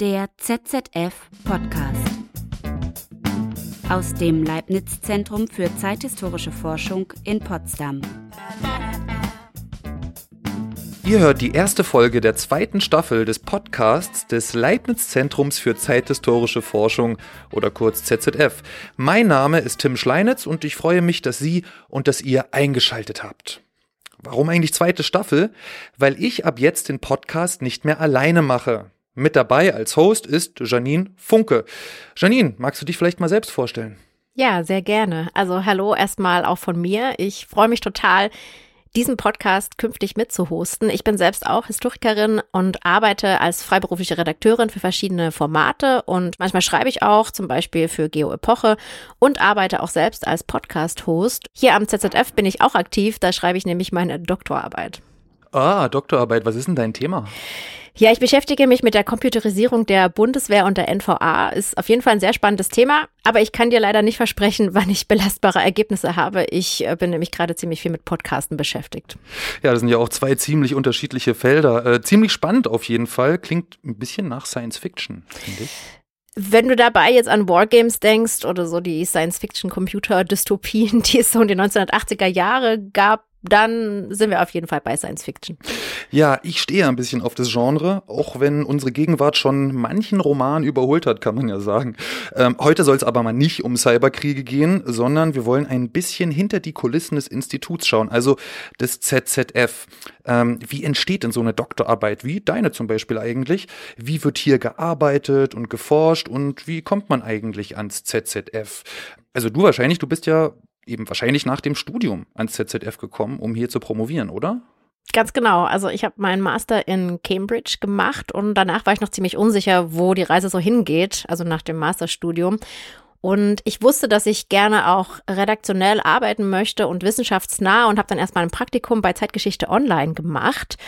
Der ZZF Podcast. Aus dem Leibniz Zentrum für zeithistorische Forschung in Potsdam. Ihr hört die erste Folge der zweiten Staffel des Podcasts des Leibniz Zentrums für zeithistorische Forschung oder kurz ZZF. Mein Name ist Tim Schleinitz und ich freue mich, dass Sie und dass ihr eingeschaltet habt. Warum eigentlich zweite Staffel? Weil ich ab jetzt den Podcast nicht mehr alleine mache. Mit dabei als Host ist Janine Funke. Janine, magst du dich vielleicht mal selbst vorstellen? Ja, sehr gerne. Also hallo erstmal auch von mir. Ich freue mich total, diesen Podcast künftig mitzuhosten. Ich bin selbst auch Historikerin und arbeite als freiberufliche Redakteurin für verschiedene Formate und manchmal schreibe ich auch, zum Beispiel für Geo Epoche und arbeite auch selbst als Podcast-Host. Hier am ZZF bin ich auch aktiv, da schreibe ich nämlich meine Doktorarbeit. Ah, Doktorarbeit, was ist denn dein Thema? Ja, ich beschäftige mich mit der Computerisierung der Bundeswehr und der NVA. Ist auf jeden Fall ein sehr spannendes Thema, aber ich kann dir leider nicht versprechen, wann ich belastbare Ergebnisse habe. Ich äh, bin nämlich gerade ziemlich viel mit Podcasten beschäftigt. Ja, das sind ja auch zwei ziemlich unterschiedliche Felder. Äh, ziemlich spannend auf jeden Fall. Klingt ein bisschen nach Science Fiction, finde ich. Wenn du dabei jetzt an Wargames denkst oder so die Science-Fiction-Computer-Dystopien, die es so in den 1980er Jahre gab, dann sind wir auf jeden Fall bei Science Fiction. Ja, ich stehe ein bisschen auf das Genre, auch wenn unsere Gegenwart schon manchen Roman überholt hat, kann man ja sagen. Ähm, heute soll es aber mal nicht um Cyberkriege gehen, sondern wir wollen ein bisschen hinter die Kulissen des Instituts schauen, also des ZZF. Ähm, wie entsteht denn so eine Doktorarbeit, wie deine zum Beispiel eigentlich? Wie wird hier gearbeitet und geforscht und wie kommt man eigentlich ans ZZF? Also du wahrscheinlich, du bist ja eben wahrscheinlich nach dem Studium ans ZZF gekommen, um hier zu promovieren, oder? Ganz genau. Also ich habe meinen Master in Cambridge gemacht und danach war ich noch ziemlich unsicher, wo die Reise so hingeht, also nach dem Masterstudium. Und ich wusste, dass ich gerne auch redaktionell arbeiten möchte und wissenschaftsnah und habe dann erstmal ein Praktikum bei Zeitgeschichte Online gemacht.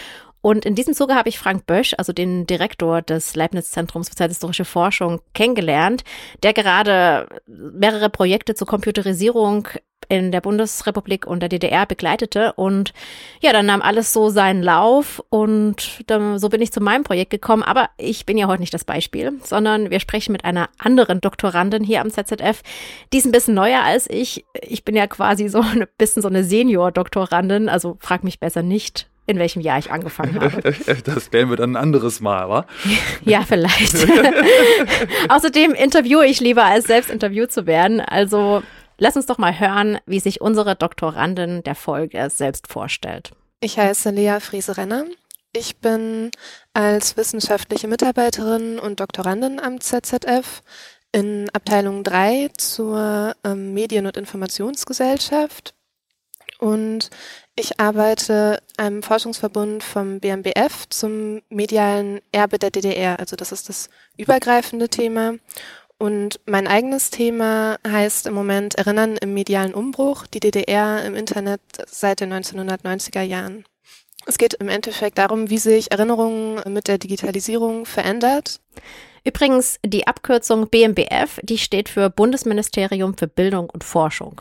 Und in diesem Zuge habe ich Frank Bösch, also den Direktor des Leibniz Zentrums für zeithistorische Forschung, kennengelernt, der gerade mehrere Projekte zur Computerisierung in der Bundesrepublik und der DDR begleitete. Und ja, dann nahm alles so seinen Lauf und dann, so bin ich zu meinem Projekt gekommen. Aber ich bin ja heute nicht das Beispiel, sondern wir sprechen mit einer anderen Doktorandin hier am ZZF. Die ist ein bisschen neuer als ich. Ich bin ja quasi so ein bisschen so eine Senior-Doktorandin, also frag mich besser nicht, in welchem Jahr ich angefangen habe. Das klären wir dann ein anderes Mal, wa? Ja, vielleicht. Außerdem interviewe ich lieber, als selbst interviewt zu werden. Also Lass uns doch mal hören, wie sich unsere Doktorandin der Folge selbst vorstellt. Ich heiße Lea Friese-Renner. Ich bin als wissenschaftliche Mitarbeiterin und Doktorandin am ZZF in Abteilung 3 zur ähm, Medien- und Informationsgesellschaft. Und ich arbeite einem Forschungsverbund vom BMBF zum medialen Erbe der DDR. Also das ist das übergreifende Thema. Und mein eigenes Thema heißt im Moment Erinnern im medialen Umbruch, die DDR im Internet seit den 1990er Jahren. Es geht im Endeffekt darum, wie sich Erinnerungen mit der Digitalisierung verändert. Übrigens, die Abkürzung BMBF, die steht für Bundesministerium für Bildung und Forschung.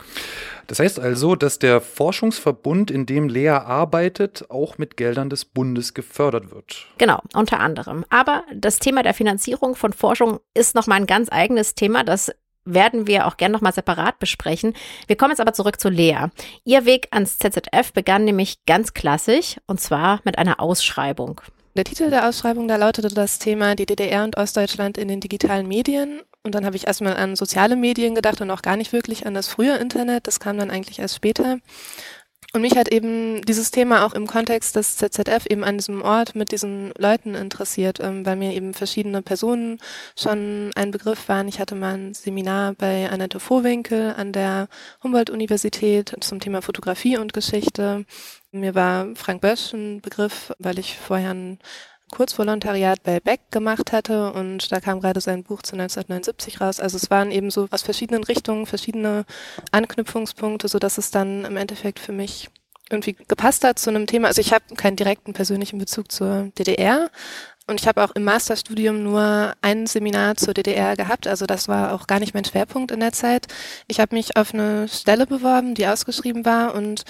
Das heißt also, dass der Forschungsverbund, in dem Lea arbeitet, auch mit Geldern des Bundes gefördert wird. Genau, unter anderem. Aber das Thema der Finanzierung von Forschung ist nochmal ein ganz eigenes Thema, das werden wir auch gerne nochmal separat besprechen. Wir kommen jetzt aber zurück zu Lea. Ihr Weg ans ZZF begann nämlich ganz klassisch und zwar mit einer Ausschreibung. Der Titel der Ausschreibung, da lautete das Thema die DDR und Ostdeutschland in den digitalen Medien. Und dann habe ich erstmal an soziale Medien gedacht und auch gar nicht wirklich an das frühe Internet. Das kam dann eigentlich erst später. Und mich hat eben dieses Thema auch im Kontext des ZZF eben an diesem Ort mit diesen Leuten interessiert, ähm, weil mir eben verschiedene Personen schon ein Begriff waren. Ich hatte mal ein Seminar bei Annette Vohwinkel an der Humboldt-Universität zum Thema Fotografie und Geschichte. Mir war Frank Bösch ein Begriff, weil ich vorher ein Kurzvolontariat bei Beck gemacht hatte und da kam gerade sein Buch zu 1979 raus. Also es waren eben so aus verschiedenen Richtungen verschiedene Anknüpfungspunkte, so dass es dann im Endeffekt für mich irgendwie gepasst hat zu einem Thema. Also ich habe keinen direkten persönlichen Bezug zur DDR, und ich habe auch im Masterstudium nur ein Seminar zur DDR gehabt, also das war auch gar nicht mein Schwerpunkt in der Zeit. Ich habe mich auf eine Stelle beworben, die ausgeschrieben war und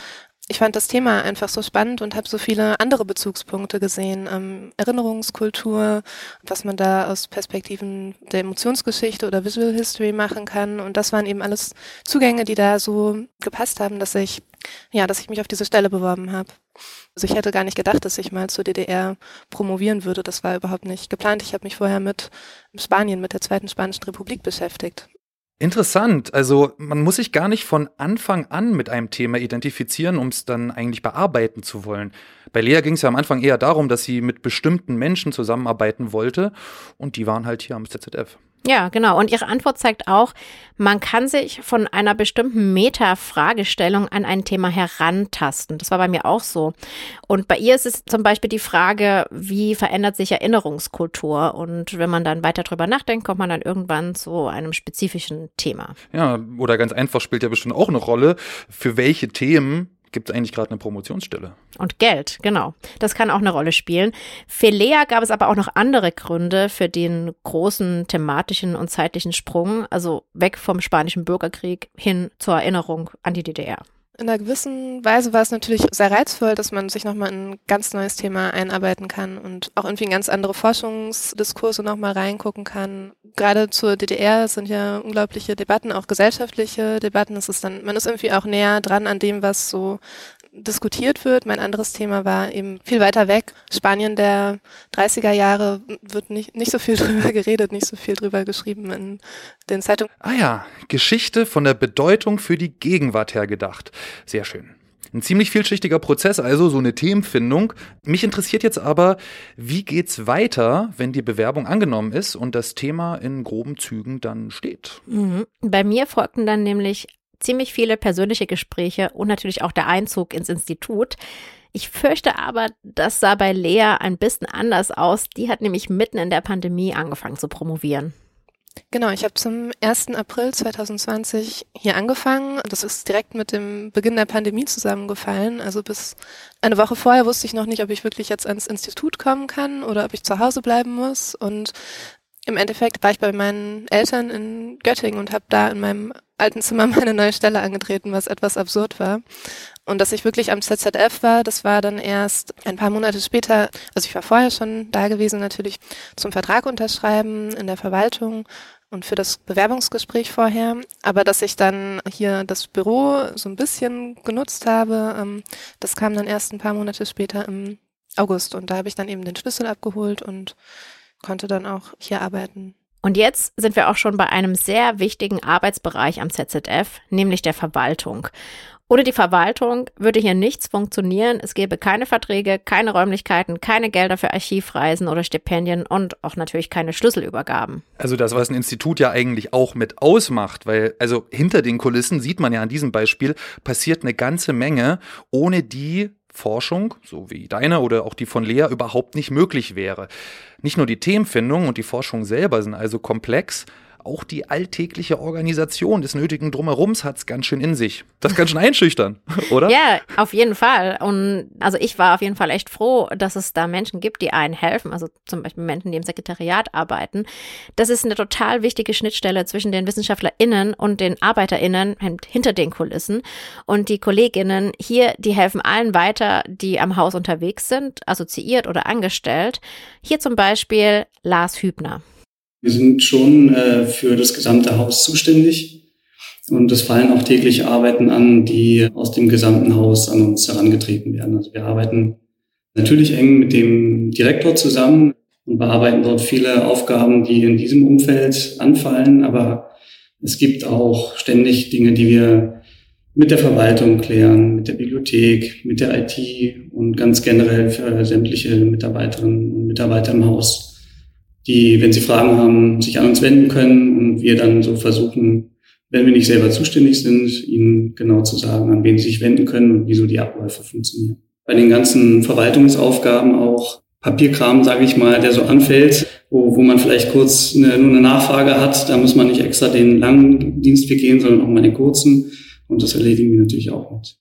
ich fand das Thema einfach so spannend und habe so viele andere Bezugspunkte gesehen. Ähm, Erinnerungskultur, was man da aus Perspektiven der Emotionsgeschichte oder Visual History machen kann. Und das waren eben alles Zugänge, die da so gepasst haben, dass ich, ja, dass ich mich auf diese Stelle beworben habe. Also ich hätte gar nicht gedacht, dass ich mal zur DDR promovieren würde. Das war überhaupt nicht geplant. Ich habe mich vorher mit Spanien, mit der Zweiten Spanischen Republik beschäftigt. Interessant. Also man muss sich gar nicht von Anfang an mit einem Thema identifizieren, um es dann eigentlich bearbeiten zu wollen. Bei Lea ging es ja am Anfang eher darum, dass sie mit bestimmten Menschen zusammenarbeiten wollte und die waren halt hier am ZZF. Ja, genau. Und Ihre Antwort zeigt auch, man kann sich von einer bestimmten Meta-Fragestellung an ein Thema herantasten. Das war bei mir auch so. Und bei ihr ist es zum Beispiel die Frage, wie verändert sich Erinnerungskultur? Und wenn man dann weiter drüber nachdenkt, kommt man dann irgendwann zu einem spezifischen Thema. Ja, oder ganz einfach spielt ja bestimmt auch eine Rolle, für welche Themen gibt es eigentlich gerade eine Promotionsstelle. Und Geld, genau. Das kann auch eine Rolle spielen. Für Lea gab es aber auch noch andere Gründe für den großen thematischen und zeitlichen Sprung, also weg vom spanischen Bürgerkrieg hin zur Erinnerung an die DDR. In einer gewissen Weise war es natürlich sehr reizvoll, dass man sich nochmal in ein ganz neues Thema einarbeiten kann und auch irgendwie in ganz andere Forschungsdiskurse nochmal reingucken kann. Gerade zur DDR sind ja unglaubliche Debatten, auch gesellschaftliche Debatten. Es ist dann, man ist irgendwie auch näher dran an dem, was so diskutiert wird. Mein anderes Thema war eben viel weiter weg. Spanien der 30er Jahre wird nicht, nicht so viel drüber geredet, nicht so viel drüber geschrieben in den Zeitungen. Ah ja, Geschichte von der Bedeutung für die Gegenwart her gedacht. Sehr schön. Ein ziemlich vielschichtiger Prozess, also so eine Themenfindung. Mich interessiert jetzt aber, wie geht's weiter, wenn die Bewerbung angenommen ist und das Thema in groben Zügen dann steht? Mhm. Bei mir folgten dann nämlich ziemlich viele persönliche Gespräche und natürlich auch der Einzug ins Institut. Ich fürchte aber, das sah bei Lea ein bisschen anders aus. Die hat nämlich mitten in der Pandemie angefangen zu promovieren. Genau, ich habe zum 1. April 2020 hier angefangen. Das ist direkt mit dem Beginn der Pandemie zusammengefallen. Also bis eine Woche vorher wusste ich noch nicht, ob ich wirklich jetzt ans Institut kommen kann oder ob ich zu Hause bleiben muss. Und im Endeffekt war ich bei meinen Eltern in Göttingen und habe da in meinem alten Zimmer meine neue Stelle angetreten, was etwas absurd war. Und dass ich wirklich am ZZF war, das war dann erst ein paar Monate später, also ich war vorher schon da gewesen, natürlich zum Vertrag unterschreiben in der Verwaltung und für das Bewerbungsgespräch vorher. Aber dass ich dann hier das Büro so ein bisschen genutzt habe, ähm, das kam dann erst ein paar Monate später im August. Und da habe ich dann eben den Schlüssel abgeholt und konnte dann auch hier arbeiten. Und jetzt sind wir auch schon bei einem sehr wichtigen Arbeitsbereich am ZZF, nämlich der Verwaltung. Ohne die Verwaltung würde hier nichts funktionieren. Es gäbe keine Verträge, keine Räumlichkeiten, keine Gelder für Archivreisen oder Stipendien und auch natürlich keine Schlüsselübergaben. Also das, was ein Institut ja eigentlich auch mit ausmacht, weil also hinter den Kulissen sieht man ja an diesem Beispiel, passiert eine ganze Menge, ohne die Forschung, so wie deine oder auch die von Lea, überhaupt nicht möglich wäre. Nicht nur die Themenfindung und die Forschung selber sind also komplex, auch die alltägliche Organisation des nötigen Drumherums hat es ganz schön in sich. Das kann schon einschüchtern, oder? Ja, auf jeden Fall. Und also ich war auf jeden Fall echt froh, dass es da Menschen gibt, die einen helfen. Also zum Beispiel Menschen, die im Sekretariat arbeiten. Das ist eine total wichtige Schnittstelle zwischen den WissenschaftlerInnen und den ArbeiterInnen hinter den Kulissen. Und die KollegInnen hier, die helfen allen weiter, die am Haus unterwegs sind, assoziiert oder angestellt. Hier zum Beispiel Lars Hübner. Wir sind schon äh, für das gesamte Haus zuständig. Und es fallen auch täglich Arbeiten an, die aus dem gesamten Haus an uns herangetreten werden. Also wir arbeiten natürlich eng mit dem Direktor zusammen und bearbeiten dort viele Aufgaben, die in diesem Umfeld anfallen, aber es gibt auch ständig Dinge, die wir mit der Verwaltung klären, mit der Bibliothek, mit der IT und ganz generell für sämtliche Mitarbeiterinnen und Mitarbeiter im Haus die, wenn sie Fragen haben, sich an uns wenden können und wir dann so versuchen, wenn wir nicht selber zuständig sind, ihnen genau zu sagen, an wen sie sich wenden können und wieso die Abläufe funktionieren. Bei den ganzen Verwaltungsaufgaben auch Papierkram, sage ich mal, der so anfällt, wo, wo man vielleicht kurz eine, nur eine Nachfrage hat, da muss man nicht extra den langen Dienstweg gehen, sondern auch mal den kurzen. Und das erledigen wir natürlich auch mit.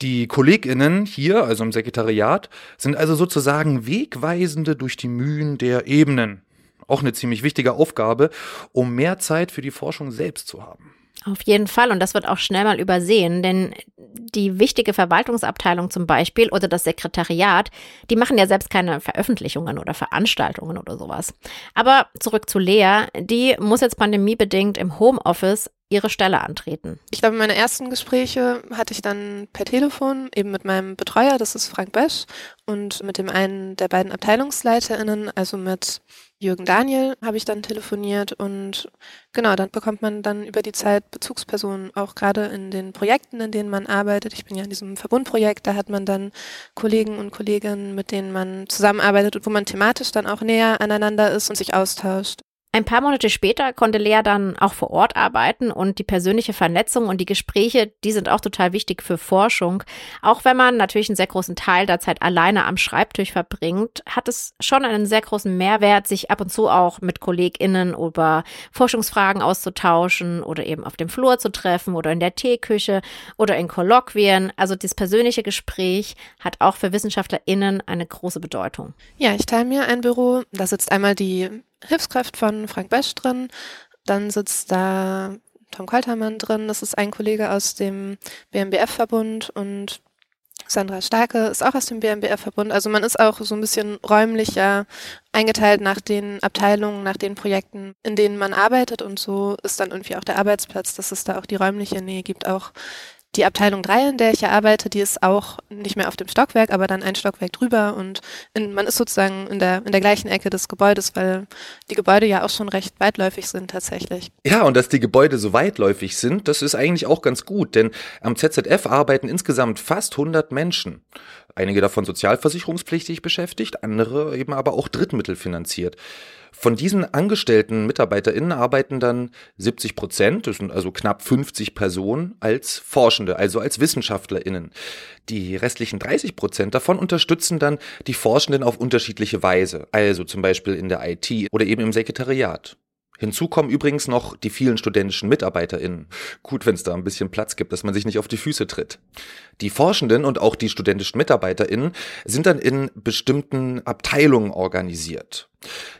Die KollegInnen hier, also im Sekretariat, sind also sozusagen Wegweisende durch die Mühen der Ebenen auch eine ziemlich wichtige Aufgabe, um mehr Zeit für die Forschung selbst zu haben. Auf jeden Fall. Und das wird auch schnell mal übersehen, denn die wichtige Verwaltungsabteilung zum Beispiel oder das Sekretariat, die machen ja selbst keine Veröffentlichungen oder Veranstaltungen oder sowas. Aber zurück zu Lea, die muss jetzt pandemiebedingt im Homeoffice ihre Stelle antreten? Ich glaube, meine ersten Gespräche hatte ich dann per Telefon, eben mit meinem Betreuer, das ist Frank Bösch, und mit dem einen der beiden AbteilungsleiterInnen, also mit Jürgen Daniel, habe ich dann telefoniert und genau, dann bekommt man dann über die Zeit Bezugspersonen, auch gerade in den Projekten, in denen man arbeitet. Ich bin ja in diesem Verbundprojekt, da hat man dann Kollegen und Kolleginnen, mit denen man zusammenarbeitet und wo man thematisch dann auch näher aneinander ist und sich austauscht. Ein paar Monate später konnte Lea dann auch vor Ort arbeiten und die persönliche Vernetzung und die Gespräche, die sind auch total wichtig für Forschung. Auch wenn man natürlich einen sehr großen Teil der Zeit alleine am Schreibtisch verbringt, hat es schon einen sehr großen Mehrwert, sich ab und zu auch mit KollegInnen über Forschungsfragen auszutauschen oder eben auf dem Flur zu treffen oder in der Teeküche oder in Kolloquien. Also das persönliche Gespräch hat auch für WissenschaftlerInnen eine große Bedeutung. Ja, ich teile mir ein Büro. Da sitzt einmal die Hilfskraft von Frank Besch drin. Dann sitzt da Tom Kaltermann drin. Das ist ein Kollege aus dem BMBF-Verbund und Sandra Starke ist auch aus dem BMBF-Verbund. Also man ist auch so ein bisschen räumlicher eingeteilt nach den Abteilungen, nach den Projekten, in denen man arbeitet. Und so ist dann irgendwie auch der Arbeitsplatz, dass es da auch die räumliche Nähe gibt, auch die Abteilung 3, in der ich ja arbeite, die ist auch nicht mehr auf dem Stockwerk, aber dann ein Stockwerk drüber und in, man ist sozusagen in der, in der gleichen Ecke des Gebäudes, weil die Gebäude ja auch schon recht weitläufig sind tatsächlich. Ja, und dass die Gebäude so weitläufig sind, das ist eigentlich auch ganz gut, denn am ZZF arbeiten insgesamt fast 100 Menschen. Einige davon sozialversicherungspflichtig beschäftigt, andere eben aber auch drittmittelfinanziert. Von diesen angestellten MitarbeiterInnen arbeiten dann 70 Prozent, das sind also knapp 50 Personen, als Forschende, also als WissenschaftlerInnen. Die restlichen 30 Prozent davon unterstützen dann die Forschenden auf unterschiedliche Weise, also zum Beispiel in der IT oder eben im Sekretariat. Hinzu kommen übrigens noch die vielen studentischen MitarbeiterInnen. Gut, wenn es da ein bisschen Platz gibt, dass man sich nicht auf die Füße tritt. Die Forschenden und auch die studentischen MitarbeiterInnen sind dann in bestimmten Abteilungen organisiert.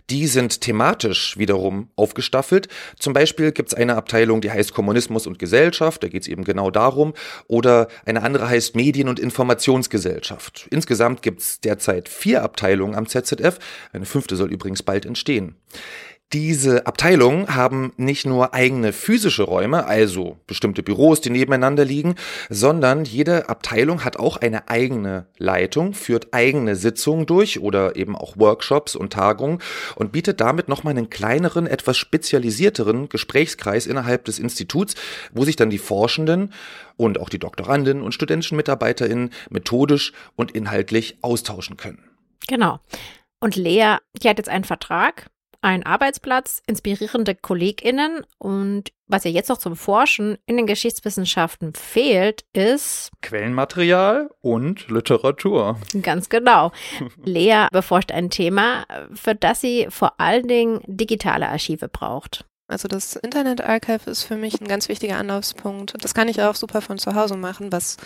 Die sind thematisch wiederum aufgestaffelt. Zum Beispiel gibt es eine Abteilung, die heißt Kommunismus und Gesellschaft, da geht es eben genau darum. Oder eine andere heißt Medien- und Informationsgesellschaft. Insgesamt gibt es derzeit vier Abteilungen am ZZF. Eine fünfte soll übrigens bald entstehen. Diese Abteilungen haben nicht nur eigene physische Räume, also bestimmte Büros, die nebeneinander liegen, sondern jede Abteilung hat auch eine eigene Leitung, führt eigene Sitzungen durch oder eben auch Workshops und Tagungen und bietet damit nochmal einen kleineren, etwas spezialisierteren Gesprächskreis innerhalb des Instituts, wo sich dann die Forschenden und auch die Doktoranden und studentischen MitarbeiterInnen methodisch und inhaltlich austauschen können. Genau. Und Lea, die hat jetzt einen Vertrag ein Arbeitsplatz, inspirierende KollegInnen und was ja jetzt noch zum Forschen in den Geschichtswissenschaften fehlt, ist Quellenmaterial und Literatur. Ganz genau. Lea beforscht ein Thema, für das sie vor allen Dingen digitale Archive braucht. Also das Internet Archive ist für mich ein ganz wichtiger Anlaufspunkt. Das kann ich auch super von zu Hause machen, was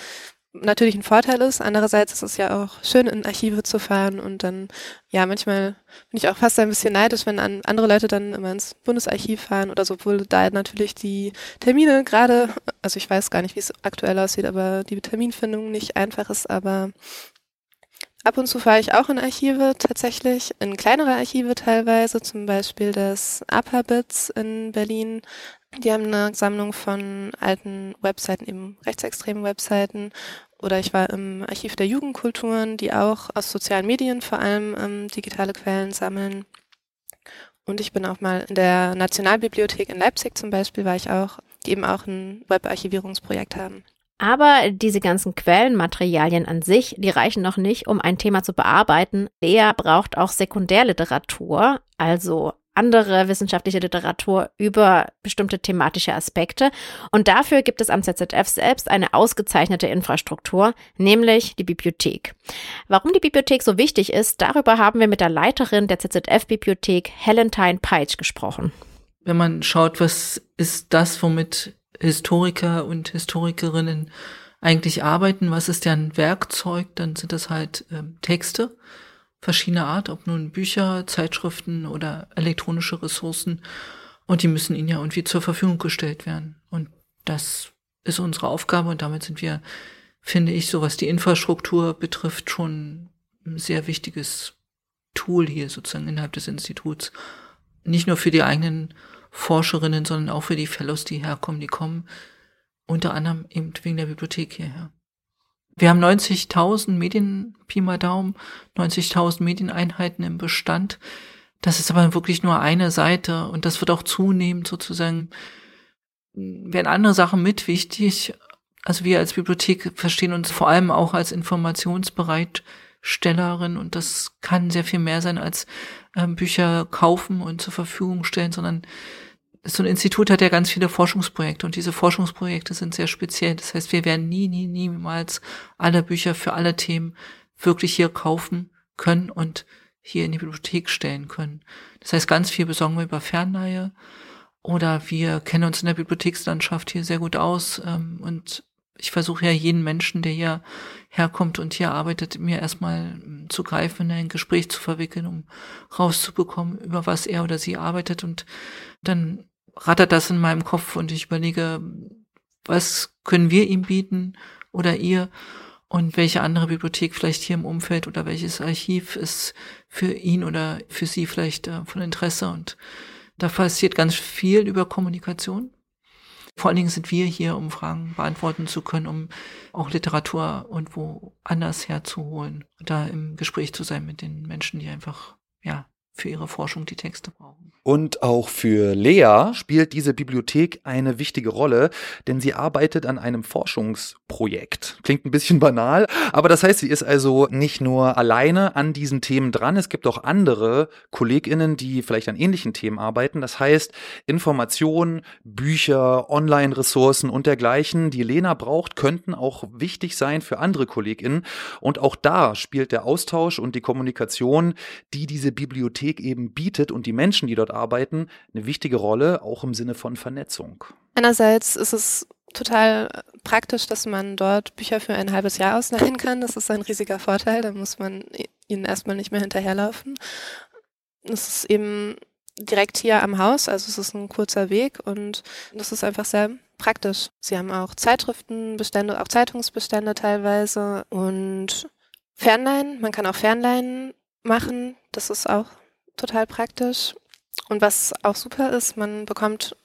natürlich ein Vorteil ist. Andererseits ist es ja auch schön, in Archive zu fahren und dann, ja, manchmal bin ich auch fast ein bisschen neidisch, wenn an andere Leute dann immer ins Bundesarchiv fahren oder so, obwohl da natürlich die Termine gerade, also ich weiß gar nicht, wie es aktuell aussieht, aber die Terminfindung nicht einfach ist, aber Ab und zu fahre ich auch in Archive tatsächlich, in kleinere Archive teilweise, zum Beispiel das APA-Bits in Berlin die haben eine Sammlung von alten Webseiten, eben rechtsextremen Webseiten. Oder ich war im Archiv der Jugendkulturen, die auch aus sozialen Medien vor allem ähm, digitale Quellen sammeln. Und ich bin auch mal in der Nationalbibliothek in Leipzig zum Beispiel, war ich auch, die eben auch ein Webarchivierungsprojekt haben. Aber diese ganzen Quellenmaterialien an sich, die reichen noch nicht, um ein Thema zu bearbeiten. Lea braucht auch Sekundärliteratur, also andere wissenschaftliche Literatur über bestimmte thematische Aspekte. Und dafür gibt es am ZZF selbst eine ausgezeichnete Infrastruktur, nämlich die Bibliothek. Warum die Bibliothek so wichtig ist, darüber haben wir mit der Leiterin der ZZF-Bibliothek, Helentine Peitsch, gesprochen. Wenn man schaut, was ist das, womit Historiker und Historikerinnen eigentlich arbeiten, was ist deren Werkzeug, dann sind das halt ähm, Texte verschiedener Art, ob nun Bücher, Zeitschriften oder elektronische Ressourcen. Und die müssen ihnen ja irgendwie zur Verfügung gestellt werden. Und das ist unsere Aufgabe und damit sind wir, finde ich, so was die Infrastruktur betrifft, schon ein sehr wichtiges Tool hier sozusagen innerhalb des Instituts. Nicht nur für die eigenen Forscherinnen, sondern auch für die Fellows, die herkommen, die kommen unter anderem eben wegen der Bibliothek hierher. Wir haben 90.000 Medien, Pi mal Daumen, 90.000 Medieneinheiten im Bestand. Das ist aber wirklich nur eine Seite und das wird auch zunehmend sozusagen, werden andere Sachen mit wichtig. Also wir als Bibliothek verstehen uns vor allem auch als Informationsbereitstellerin und das kann sehr viel mehr sein als äh, Bücher kaufen und zur Verfügung stellen, sondern so ein Institut hat ja ganz viele Forschungsprojekte und diese Forschungsprojekte sind sehr speziell. Das heißt, wir werden nie, nie, niemals alle Bücher für alle Themen wirklich hier kaufen können und hier in die Bibliothek stellen können. Das heißt, ganz viel besorgen wir über Fernleihe oder wir kennen uns in der Bibliothekslandschaft hier sehr gut aus ähm, und ich versuche ja jeden Menschen, der hier herkommt und hier arbeitet, mir erstmal ähm, zu greifen, in ein Gespräch zu verwickeln, um rauszubekommen, über was er oder sie arbeitet und dann rattert das in meinem Kopf und ich überlege, was können wir ihm bieten oder ihr und welche andere Bibliothek vielleicht hier im Umfeld oder welches Archiv ist für ihn oder für sie vielleicht äh, von Interesse und da passiert ganz viel über Kommunikation. Vor allen Dingen sind wir hier, um Fragen beantworten zu können, um auch Literatur und wo anders herzuholen, da im Gespräch zu sein mit den Menschen, die einfach, ja, für ihre Forschung die Texte brauchen. Und auch für Lea spielt diese Bibliothek eine wichtige Rolle, denn sie arbeitet an einem Forschungsprojekt. Klingt ein bisschen banal, aber das heißt, sie ist also nicht nur alleine an diesen Themen dran. Es gibt auch andere KollegInnen, die vielleicht an ähnlichen Themen arbeiten. Das heißt, Informationen, Bücher, Online-Ressourcen und dergleichen, die Lena braucht, könnten auch wichtig sein für andere KollegInnen. Und auch da spielt der Austausch und die Kommunikation, die diese Bibliothek eben bietet und die Menschen, die dort arbeiten, eine wichtige Rolle, auch im Sinne von Vernetzung. Einerseits ist es total praktisch, dass man dort Bücher für ein halbes Jahr ausleihen kann. Das ist ein riesiger Vorteil. Da muss man ihnen erstmal nicht mehr hinterherlaufen. Es ist eben direkt hier am Haus, also es ist ein kurzer Weg und das ist einfach sehr praktisch. Sie haben auch Zeitschriftenbestände, auch Zeitungsbestände teilweise und Fernleihen. Man kann auch Fernleihen machen. Das ist auch total praktisch. Und was auch super ist, man bekommt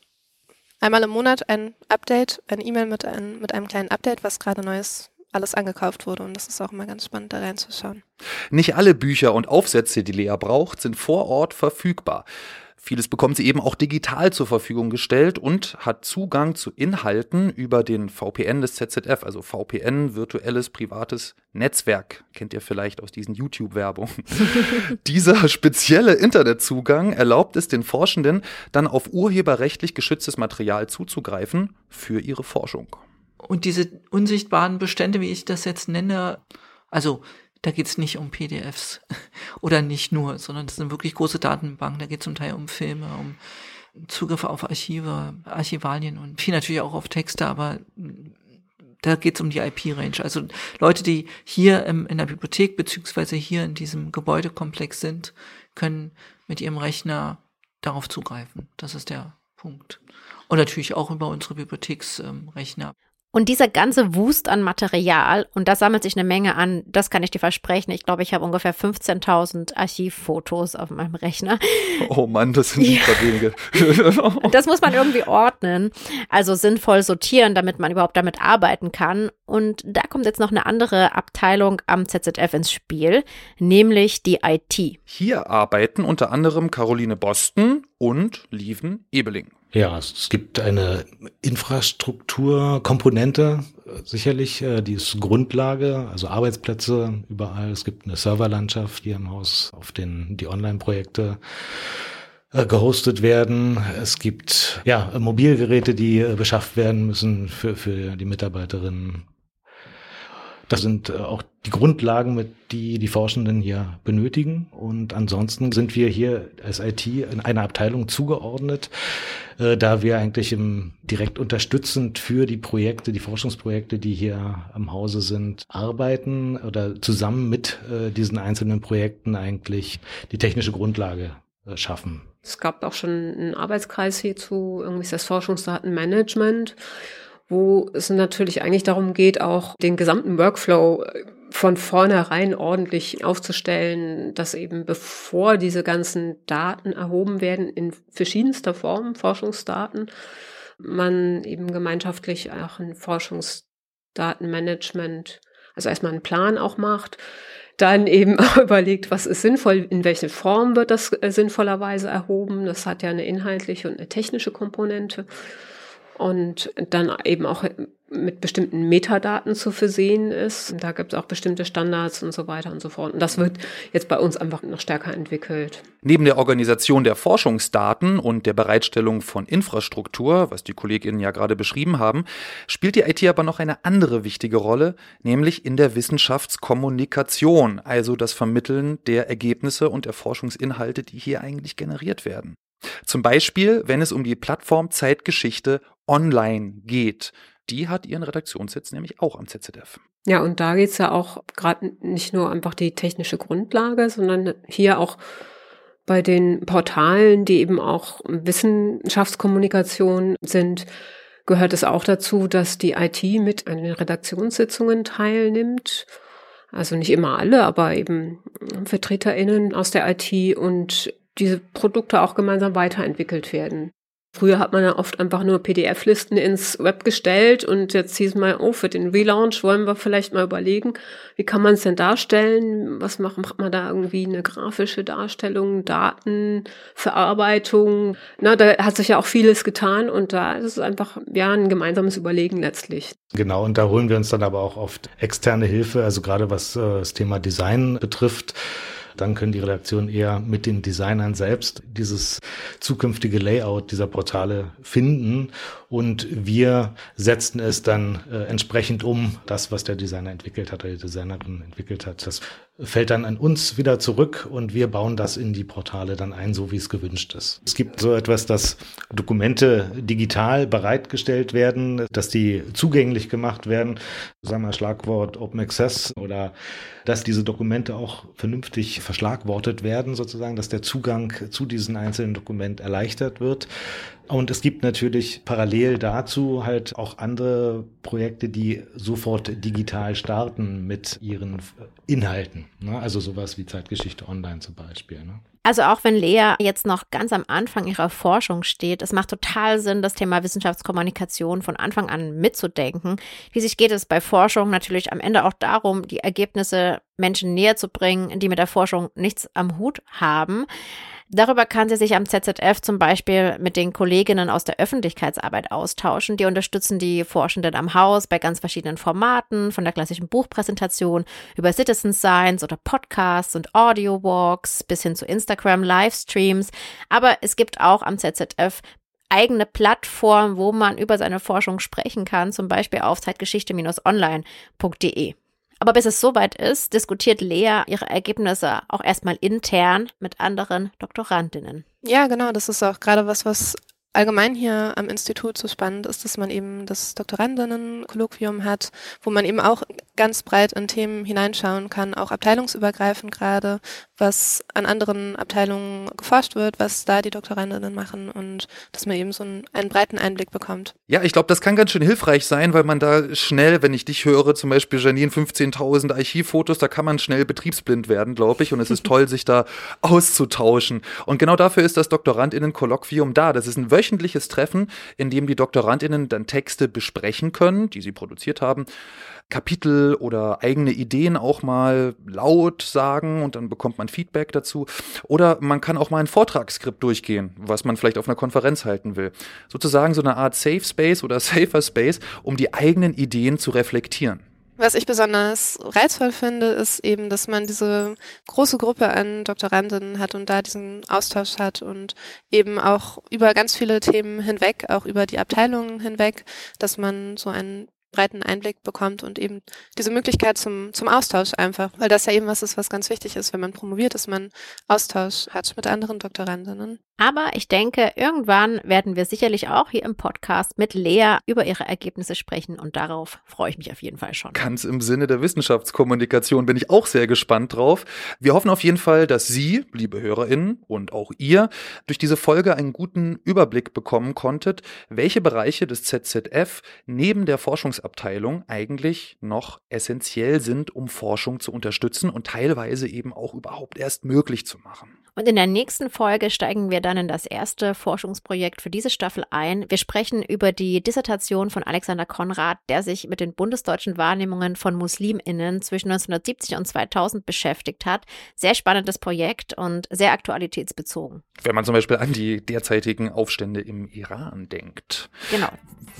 einmal im Monat ein Update, ein E-Mail mit, ein, mit einem kleinen Update, was gerade Neues alles angekauft wurde. Und das ist auch immer ganz spannend, da reinzuschauen. Nicht alle Bücher und Aufsätze, die Lea braucht, sind vor Ort verfügbar. Vieles bekommt sie eben auch digital zur Verfügung gestellt und hat Zugang zu Inhalten über den VPN des ZZF, also VPN, virtuelles privates Netzwerk. Kennt ihr vielleicht aus diesen YouTube-Werbungen. Dieser spezielle Internetzugang erlaubt es den Forschenden, dann auf urheberrechtlich geschütztes Material zuzugreifen für ihre Forschung. Und diese unsichtbaren Bestände, wie ich das jetzt nenne, also da geht es nicht um PDFs oder nicht nur, sondern das sind wirklich große Datenbanken. Da geht es zum Teil um Filme, um Zugriff auf Archive, Archivalien und viel natürlich auch auf Texte, aber da geht es um die IP-Range. Also Leute, die hier im, in der Bibliothek beziehungsweise hier in diesem Gebäudekomplex sind, können mit ihrem Rechner darauf zugreifen. Das ist der Punkt. Und natürlich auch über unsere Bibliotheksrechner. Und dieser ganze Wust an Material, und da sammelt sich eine Menge an, das kann ich dir versprechen. Ich glaube, ich habe ungefähr 15.000 Archivfotos auf meinem Rechner. Oh Mann, das sind ja. wenige. das muss man irgendwie ordnen, also sinnvoll sortieren, damit man überhaupt damit arbeiten kann. Und da kommt jetzt noch eine andere Abteilung am ZZF ins Spiel, nämlich die IT. Hier arbeiten unter anderem Caroline Boston und Lieven Ebeling. Ja, es gibt eine Infrastrukturkomponente, sicherlich, äh, die ist Grundlage, also Arbeitsplätze überall. Es gibt eine Serverlandschaft hier im Haus, auf denen die Online-Projekte äh, gehostet werden. Es gibt ja Mobilgeräte, die äh, beschafft werden müssen für, für die Mitarbeiterinnen das sind äh, auch die Grundlagen, mit die die Forschenden hier benötigen. Und ansonsten sind wir hier als IT in einer Abteilung zugeordnet, äh, da wir eigentlich im, direkt unterstützend für die Projekte, die Forschungsprojekte, die hier am Hause sind, arbeiten oder zusammen mit äh, diesen einzelnen Projekten eigentlich die technische Grundlage äh, schaffen. Es gab auch schon einen Arbeitskreis hierzu, irgendwie ist das Forschungsdatenmanagement. Wo es natürlich eigentlich darum geht, auch den gesamten Workflow äh, von vornherein ordentlich aufzustellen, dass eben bevor diese ganzen Daten erhoben werden in verschiedenster Form, Forschungsdaten, man eben gemeinschaftlich auch ein Forschungsdatenmanagement, also erstmal einen Plan auch macht, dann eben überlegt, was ist sinnvoll, in welche Form wird das äh, sinnvollerweise erhoben. Das hat ja eine inhaltliche und eine technische Komponente und dann eben auch mit bestimmten Metadaten zu versehen ist. Da gibt es auch bestimmte Standards und so weiter und so fort. Und das wird jetzt bei uns einfach noch stärker entwickelt. Neben der Organisation der Forschungsdaten und der Bereitstellung von Infrastruktur, was die KollegInnen ja gerade beschrieben haben, spielt die IT aber noch eine andere wichtige Rolle, nämlich in der Wissenschaftskommunikation, also das Vermitteln der Ergebnisse und der Forschungsinhalte, die hier eigentlich generiert werden. Zum Beispiel, wenn es um die Plattform Zeitgeschichte online geht. Die hat ihren Redaktionssitz nämlich auch am ZZF. Ja, und da geht es ja auch gerade nicht nur einfach die technische Grundlage, sondern hier auch bei den Portalen, die eben auch Wissenschaftskommunikation sind, gehört es auch dazu, dass die IT mit an den Redaktionssitzungen teilnimmt. Also nicht immer alle, aber eben VertreterInnen aus der IT und diese Produkte auch gemeinsam weiterentwickelt werden. Früher hat man ja oft einfach nur PDF-Listen ins Web gestellt und jetzt hieß mal, oh, für den Relaunch wollen wir vielleicht mal überlegen, wie kann man es denn darstellen? Was macht, macht man da irgendwie eine grafische Darstellung, Datenverarbeitung? Na, da hat sich ja auch vieles getan und da ist es einfach ja ein gemeinsames Überlegen letztlich. Genau, und da holen wir uns dann aber auch oft externe Hilfe, also gerade was äh, das Thema Design betrifft. Dann können die Redaktionen eher mit den Designern selbst dieses zukünftige Layout dieser Portale finden und wir setzen es dann äh, entsprechend um, das, was der Designer entwickelt hat oder die Designerin entwickelt hat. Das fällt dann an uns wieder zurück und wir bauen das in die Portale dann ein, so wie es gewünscht ist. Es gibt so etwas, dass Dokumente digital bereitgestellt werden, dass die zugänglich gemacht werden, sagen wir Schlagwort Open Access oder dass diese Dokumente auch vernünftig verschlagwortet werden, sozusagen, dass der Zugang zu diesen einzelnen Dokumenten erleichtert wird. Und es gibt natürlich parallel dazu halt auch andere Projekte, die sofort digital starten mit ihren Inhalten. Ne? Also sowas wie Zeitgeschichte Online zum Beispiel. Ne? Also auch wenn Lea jetzt noch ganz am Anfang ihrer Forschung steht, es macht total Sinn, das Thema Wissenschaftskommunikation von Anfang an mitzudenken. Schließlich geht es bei Forschung natürlich am Ende auch darum, die Ergebnisse Menschen näher zu bringen, die mit der Forschung nichts am Hut haben. Darüber kann sie sich am ZZF zum Beispiel mit den Kolleginnen aus der Öffentlichkeitsarbeit austauschen. Die unterstützen die Forschenden am Haus bei ganz verschiedenen Formaten, von der klassischen Buchpräsentation über Citizen Science oder Podcasts und Audio Walks bis hin zu Instagram Livestreams. Aber es gibt auch am ZZF eigene Plattform, wo man über seine Forschung sprechen kann, zum Beispiel auf zeitgeschichte-online.de. Aber bis es soweit ist, diskutiert Lea ihre Ergebnisse auch erstmal intern mit anderen Doktorandinnen. Ja, genau, das ist auch gerade was, was allgemein hier am Institut so spannend ist, dass man eben das Doktorandinnen-Kolloquium hat, wo man eben auch ganz breit in Themen hineinschauen kann, auch abteilungsübergreifend gerade, was an anderen Abteilungen geforscht wird, was da die Doktorandinnen machen und dass man eben so einen, einen breiten Einblick bekommt. Ja, ich glaube, das kann ganz schön hilfreich sein, weil man da schnell, wenn ich dich höre, zum Beispiel Janine 15.000 Archivfotos, da kann man schnell betriebsblind werden, glaube ich, und es ist toll, sich da auszutauschen. Und genau dafür ist das Doktorandinnen-Kolloquium da. Das ist ein wöchentliches Treffen, in dem die Doktorandinnen dann Texte besprechen können, die sie produziert haben, Kapitel oder eigene Ideen auch mal laut sagen und dann bekommt man Feedback dazu. Oder man kann auch mal ein Vortragsskript durchgehen, was man vielleicht auf einer Konferenz halten will. Sozusagen so eine Art Safe Space oder Safer Space, um die eigenen Ideen zu reflektieren. Was ich besonders reizvoll finde, ist eben, dass man diese große Gruppe an Doktorandinnen hat und da diesen Austausch hat und eben auch über ganz viele Themen hinweg, auch über die Abteilungen hinweg, dass man so einen breiten Einblick bekommt und eben diese Möglichkeit zum, zum Austausch einfach, weil das ja eben was ist, was ganz wichtig ist, wenn man promoviert, dass man Austausch hat mit anderen Doktorandinnen. Aber ich denke, irgendwann werden wir sicherlich auch hier im Podcast mit Lea über ihre Ergebnisse sprechen und darauf freue ich mich auf jeden Fall schon. Ganz im Sinne der Wissenschaftskommunikation bin ich auch sehr gespannt drauf. Wir hoffen auf jeden Fall, dass Sie, liebe HörerInnen und auch ihr, durch diese Folge einen guten Überblick bekommen konntet, welche Bereiche des ZZF neben der Forschungsabteilung eigentlich noch essentiell sind, um Forschung zu unterstützen und teilweise eben auch überhaupt erst möglich zu machen. Und in der nächsten Folge steigen wir dann in das erste Forschungsprojekt für diese Staffel ein. Wir sprechen über die Dissertation von Alexander Konrad, der sich mit den bundesdeutschen Wahrnehmungen von MuslimInnen zwischen 1970 und 2000 beschäftigt hat. Sehr spannendes Projekt und sehr aktualitätsbezogen. Wenn man zum Beispiel an die derzeitigen Aufstände im Iran denkt. Genau.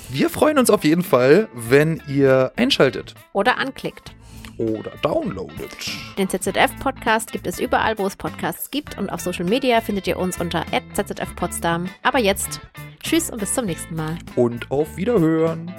Wir freuen uns auf jeden Fall, wenn ihr einschaltet. Oder anklickt oder downloadet. Den ZZF-Podcast gibt es überall, wo es Podcasts gibt und auf Social Media findet ihr uns unter zzfpotsdam. Aber jetzt, tschüss und bis zum nächsten Mal. Und auf Wiederhören.